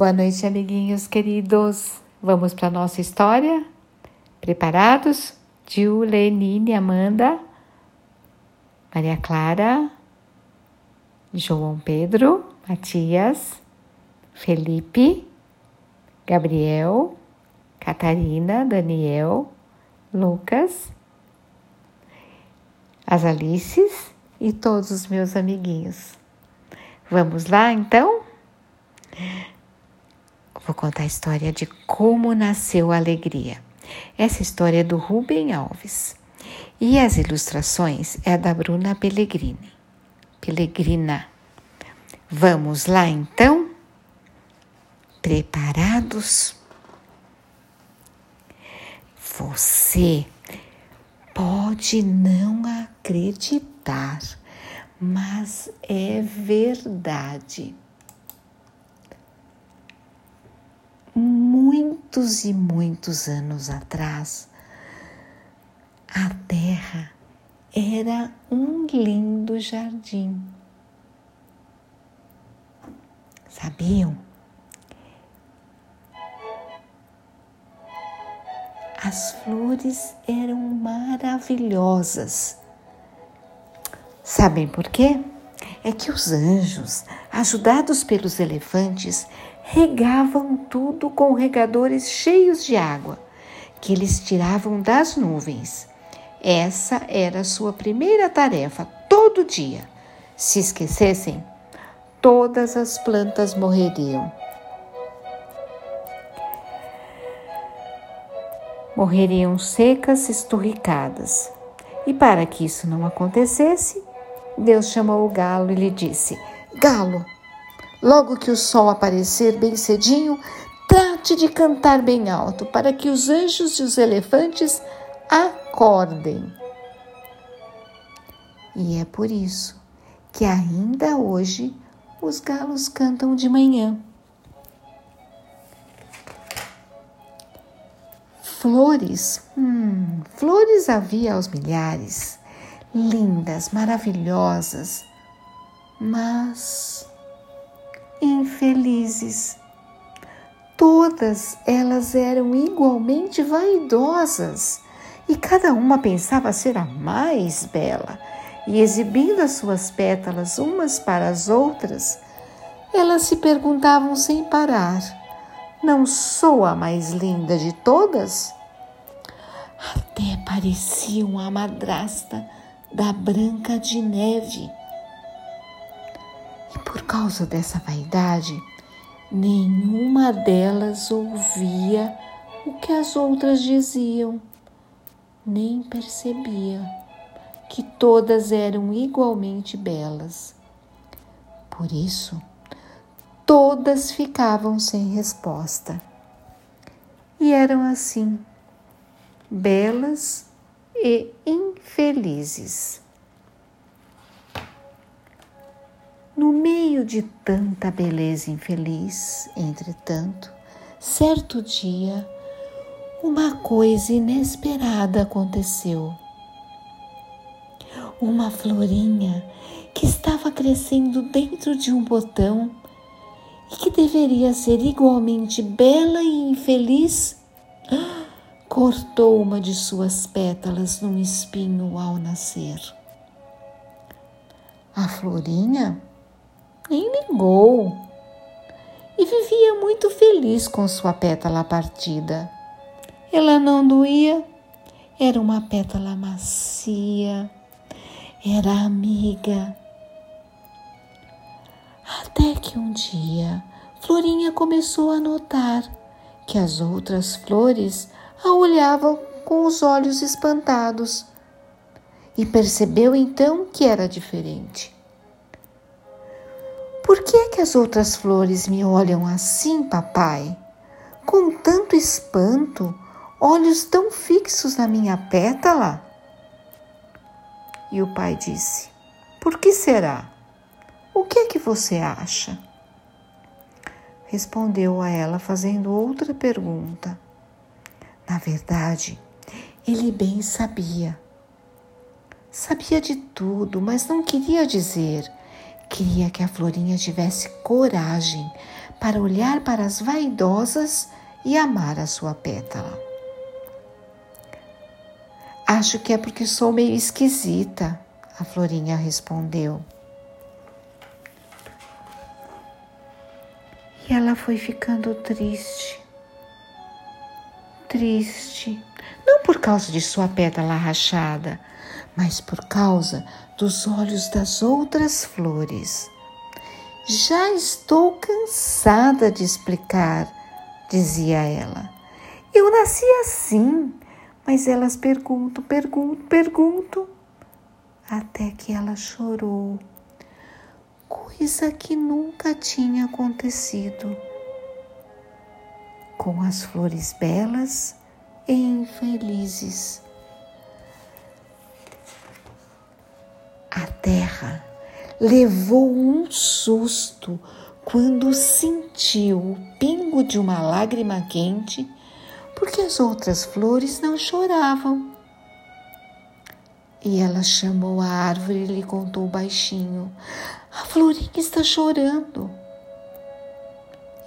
Boa noite, amiguinhos queridos. Vamos para a nossa história? Preparados? Julenine, Amanda, Maria Clara, João Pedro, Matias, Felipe, Gabriel, Catarina, Daniel, Lucas, as Alices e todos os meus amiguinhos. Vamos lá então? Vou contar a história de como nasceu a alegria. Essa história é do Rubem Alves. E as ilustrações é da Bruna Pellegrini. Pellegrina. Vamos lá então? Preparados? Você pode não acreditar, mas é verdade. Muitos e muitos anos atrás, a terra era um lindo jardim. Sabiam? As flores eram maravilhosas. Sabem por quê? É que os anjos, ajudados pelos elefantes, regavam tudo com regadores cheios de água, que eles tiravam das nuvens. Essa era a sua primeira tarefa todo dia. Se esquecessem, todas as plantas morreriam. Morreriam secas, esturricadas. E para que isso não acontecesse, Deus chamou o galo e lhe disse: Galo, Logo que o sol aparecer bem cedinho, trate de cantar bem alto para que os anjos e os elefantes acordem. E é por isso que ainda hoje os galos cantam de manhã. Flores, hum, flores havia aos milhares, lindas, maravilhosas, mas infelizes. Todas elas eram igualmente vaidosas e cada uma pensava ser a mais bela, e exibindo as suas pétalas umas para as outras, elas se perguntavam sem parar: Não sou a mais linda de todas? Até pareciam a madrasta da Branca de Neve por causa dessa vaidade, nenhuma delas ouvia o que as outras diziam, nem percebia que todas eram igualmente belas. Por isso, todas ficavam sem resposta. E eram assim, belas e infelizes. No meio de tanta beleza infeliz, entretanto, certo dia, uma coisa inesperada aconteceu. Uma florinha que estava crescendo dentro de um botão e que deveria ser igualmente bela e infeliz, cortou uma de suas pétalas num espinho ao nascer. A florinha nem ligou e vivia muito feliz com sua pétala partida. Ela não doía, era uma pétala macia, era amiga. Até que um dia Florinha começou a notar que as outras flores a olhavam com os olhos espantados e percebeu então que era diferente. Por que é que as outras flores me olham assim, papai? Com tanto espanto, olhos tão fixos na minha pétala? E o pai disse: Por que será? O que é que você acha? Respondeu a ela, fazendo outra pergunta. Na verdade, ele bem sabia. Sabia de tudo, mas não queria dizer Queria que a Florinha tivesse coragem para olhar para as vaidosas e amar a sua pétala. Acho que é porque sou meio esquisita, a Florinha respondeu. E ela foi ficando triste. Triste, não por causa de sua pétala rachada, mas por causa dos olhos das outras flores. Já estou cansada de explicar, dizia ela. Eu nasci assim, mas elas perguntam, perguntam, perguntam, até que ela chorou, coisa que nunca tinha acontecido. Com as flores belas e infelizes. A terra levou um susto quando sentiu o pingo de uma lágrima quente, porque as outras flores não choravam. E ela chamou a árvore e lhe contou baixinho: A florinha está chorando.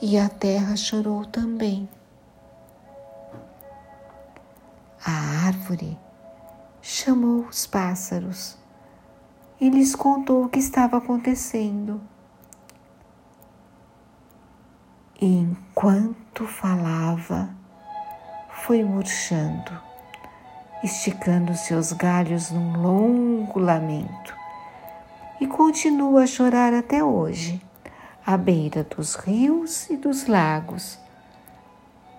E a terra chorou também. A árvore chamou os pássaros e lhes contou o que estava acontecendo. E enquanto falava, foi murchando, esticando seus galhos num longo lamento. E continua a chorar até hoje, à beira dos rios e dos lagos.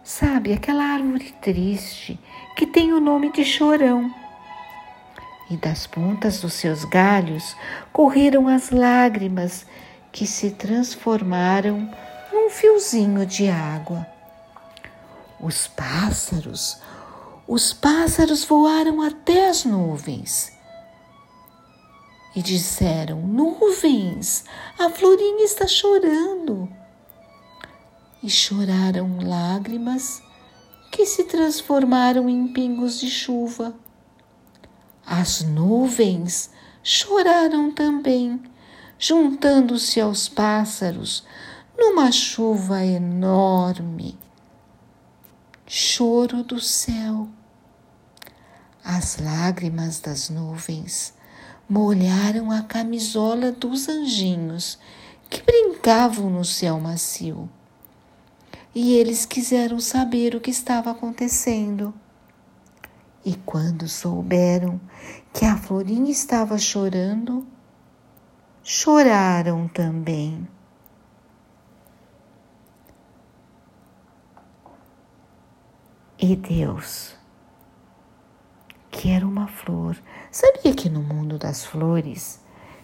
Sabe, aquela árvore triste que tem o nome de chorão e das pontas dos seus galhos correram as lágrimas que se transformaram num fiozinho de água. Os pássaros, os pássaros voaram até as nuvens e disseram: Nuvens, a florinha está chorando. E choraram lágrimas que se transformaram em pingos de chuva. As nuvens choraram também, juntando-se aos pássaros numa chuva enorme. Choro do céu. As lágrimas das nuvens molharam a camisola dos anjinhos que brincavam no céu macio. E eles quiseram saber o que estava acontecendo. E quando souberam que a Florinha estava chorando, choraram também. E Deus, que era uma flor, sabia que no mundo das flores,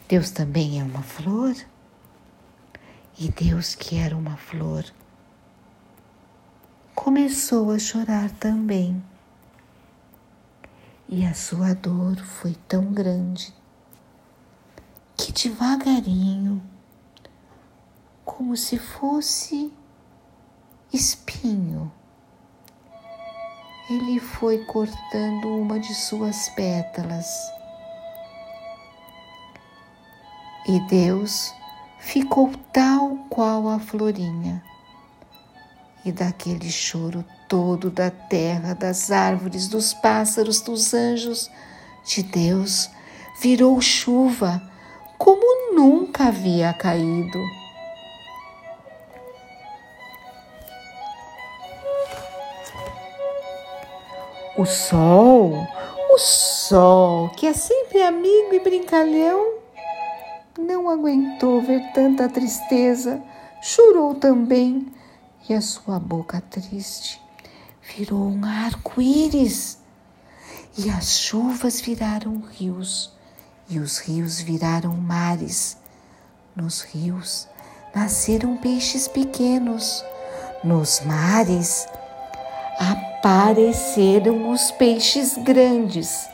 Deus também é uma flor? E Deus, que era uma flor, começou a chorar também. E a sua dor foi tão grande que devagarinho, como se fosse espinho, ele foi cortando uma de suas pétalas. E Deus ficou tal qual a florinha. E daquele choro todo da terra, das árvores, dos pássaros, dos anjos, de Deus, virou chuva como nunca havia caído. O sol, o sol, que é sempre amigo e brincalhão, não aguentou ver tanta tristeza, chorou também, e a sua boca triste virou um arco-íris, e as chuvas viraram rios, e os rios viraram mares. Nos rios nasceram peixes pequenos, nos mares apareceram os peixes grandes.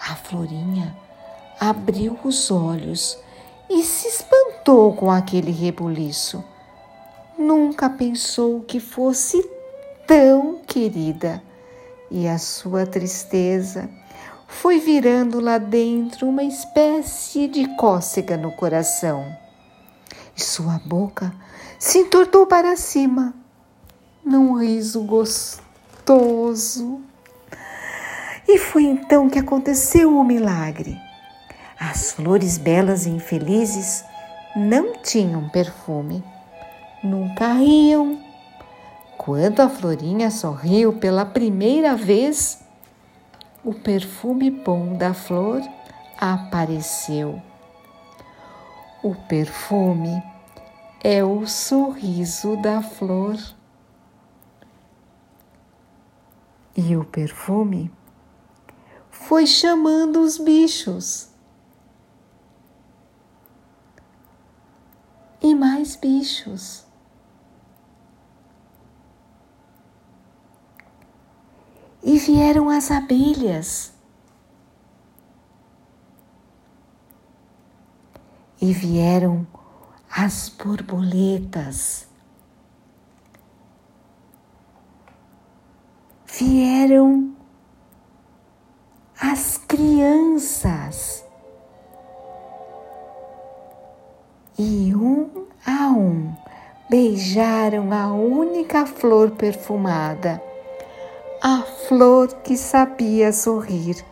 A Florinha abriu os olhos e se espantou com aquele rebuliço. Nunca pensou que fosse tão querida e a sua tristeza foi virando lá dentro uma espécie de cócega no coração. E sua boca se entortou para cima num riso gostoso. E foi então que aconteceu o milagre. As flores belas e infelizes não tinham perfume, nunca riam. Quando a florinha sorriu pela primeira vez, o perfume bom da flor apareceu. O perfume é o sorriso da flor. E o perfume foi chamando os bichos. E mais bichos. E vieram as abelhas. E vieram as borboletas. Vieram as crianças. E um a um beijaram a única flor perfumada, a flor que sabia sorrir.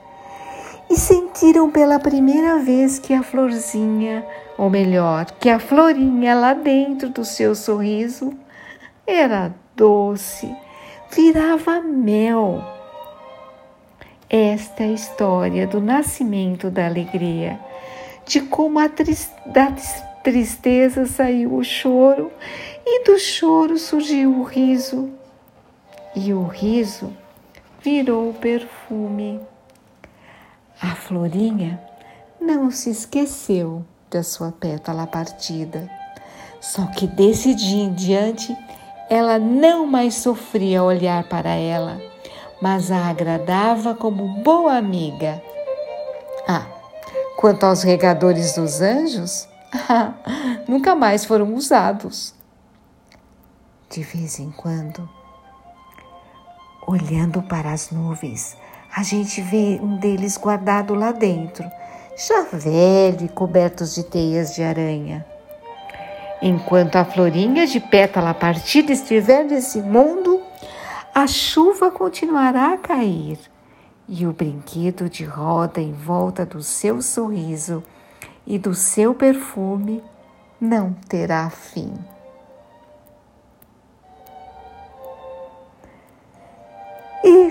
E sentiram pela primeira vez que a florzinha, ou melhor, que a florinha lá dentro do seu sorriso era doce, virava mel esta é a história do nascimento da alegria, de como da tristeza saiu o choro e do choro surgiu o riso, e o riso virou perfume. A florinha não se esqueceu da sua pétala partida, só que desse dia em diante ela não mais sofria olhar para ela mas a agradava como boa amiga. Ah, quanto aos regadores dos anjos, nunca mais foram usados. De vez em quando, olhando para as nuvens, a gente vê um deles guardado lá dentro, já velho e cobertos de teias de aranha. Enquanto a florinha de pétala partida estiver nesse mundo, a chuva continuará a cair e o brinquedo de roda em volta do seu sorriso e do seu perfume não terá fim. E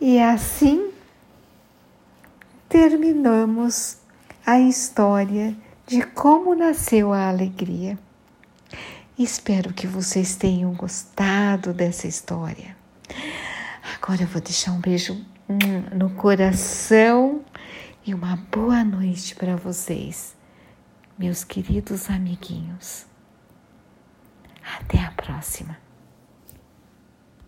E assim terminamos a história de como nasceu a alegria. Espero que vocês tenham gostado dessa história. Agora eu vou deixar um beijo no coração e uma boa noite para vocês, meus queridos amiguinhos. Até a próxima.